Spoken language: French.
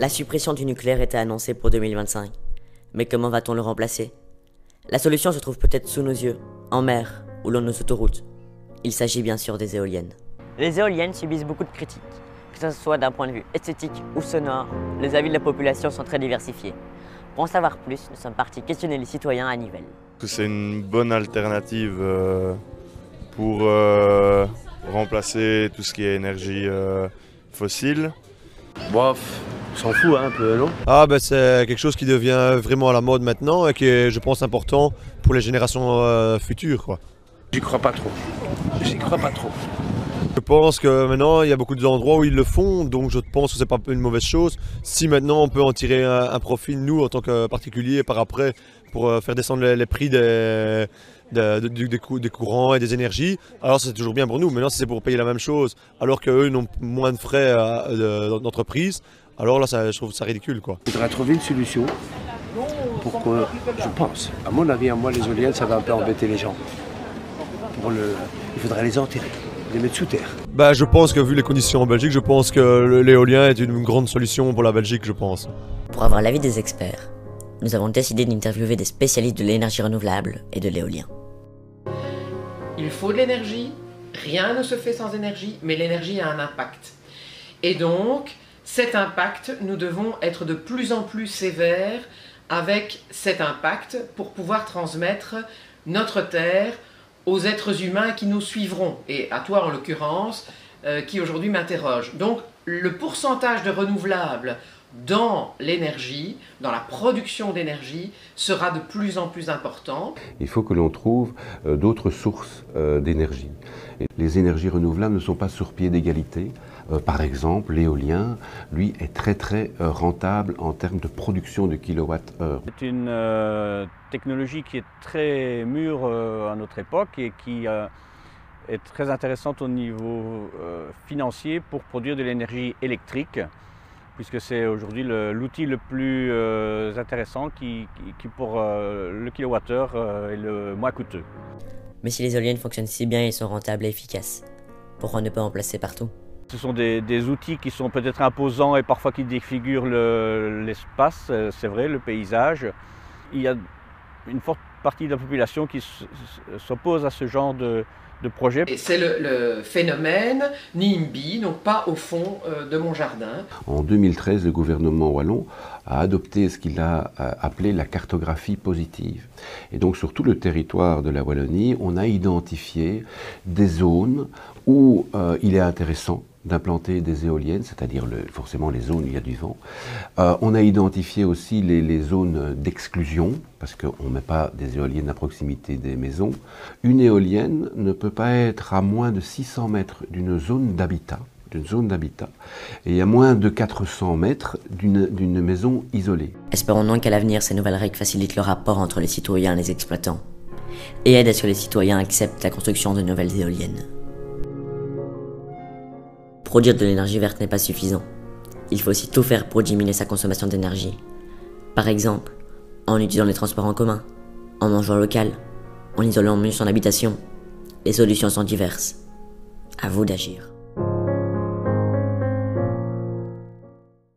La suppression du nucléaire était annoncée pour 2025. Mais comment va-t-on le remplacer? La solution se trouve peut-être sous nos yeux, en mer ou dans nos autoroutes. Il s'agit bien sûr des éoliennes. Les éoliennes subissent beaucoup de critiques. Que ce soit d'un point de vue esthétique ou sonore, les avis de la population sont très diversifiés. Pour en savoir plus, nous sommes partis questionner les citoyens à Nivelles. Que c'est une bonne alternative euh, pour euh, remplacer tout ce qui est énergie euh, fossile. Bof, on s'en fout hein, un peu, non? Ah ben c'est quelque chose qui devient vraiment à la mode maintenant et qui est, je pense, important pour les générations euh, futures. Quoi. J'y crois pas trop. J'y crois pas trop. Je pense que maintenant il y a beaucoup d'endroits où ils le font, donc je pense que c'est pas une mauvaise chose. Si maintenant on peut en tirer un, un profit nous en tant que particulier par après pour euh, faire descendre les, les prix des, cou- courants et des énergies, alors c'est toujours bien pour nous. Maintenant si c'est pour payer la même chose alors qu'eux n'ont moins de frais euh, de- d'entreprise, alors là ça, je trouve ça ridicule quoi. Il faudra trouver une solution pour que, je pense, à mon avis, à moi, les éoliennes, ça va un peu embêter les gens. Pour le, il faudrait les enterrer, les mettre sous terre. Bah, je pense que vu les conditions en Belgique, je pense que l'éolien est une grande solution pour la Belgique, je pense. Pour avoir l'avis des experts, nous avons décidé d'interviewer des spécialistes de l'énergie renouvelable et de l'éolien. Il faut de l'énergie, rien ne se fait sans énergie, mais l'énergie a un impact. Et donc, cet impact, nous devons être de plus en plus sévères avec cet impact pour pouvoir transmettre notre terre aux êtres humains qui nous suivront, et à toi en l'occurrence, euh, qui aujourd'hui m'interroge. Donc, le pourcentage de renouvelables dans l'énergie, dans la production d'énergie, sera de plus en plus important. Il faut que l'on trouve euh, d'autres sources euh, d'énergie. Les énergies renouvelables ne sont pas sur pied d'égalité. Euh, par exemple, l'éolien, lui, est très très euh, rentable en termes de production de kilowattheure. C'est une euh, technologie qui est très mûre euh, à notre époque et qui euh, est très intéressante au niveau euh, financier pour produire de l'énergie électrique, puisque c'est aujourd'hui l'outil le, plus euh, intéressant qui, qui- qui pour euh, le kilowattheure est le moins coûteux. Mais si les éoliennes fonctionnent si bien et sont rentables et efficaces, pourquoi ne pas en placer partout? Ce sont des, des outils qui sont peut-être imposants et parfois qui défigurent le- l'espace, c'est vrai, le paysage. Il y a une forte partie de la population qui s'oppose à ce genre de, de projet. Et c'est le, le phénomène NIMBY, donc pas au fond euh, de mon jardin. En 2013, le gouvernement wallon a adopté ce qu'il a euh, appelé la cartographie positive. Et donc sur tout le territoire de la Wallonie, on a identifié des zones où euh, il est intéressant d'implanter des éoliennes, c'est-à-dire le- forcément les zones où il y a du vent. Euh, on a identifié aussi les, les zones d'exclusion, parce qu'on ne met pas des éoliennes à proximité des maisons. Une éolienne ne peut pas être à moins de 600 mètres d'une zone d'habitat, d'une zone d'habitat, et à moins de 400 mètres d'une d'une maison isolée. Espérons donc qu'à l'avenir, ces nouvelles règles facilitent le rapport entre les citoyens et les exploitants, et aident à ce que les citoyens acceptent la construction de nouvelles éoliennes. Produire de l'énergie verte n'est pas suffisant. Il faut aussi tout faire pour diminuer sa consommation d'énergie. Par exemple, en utilisant les transports en commun, en mangeant local, en isolant mieux son habitation. Les solutions sont diverses. À vous d'agir.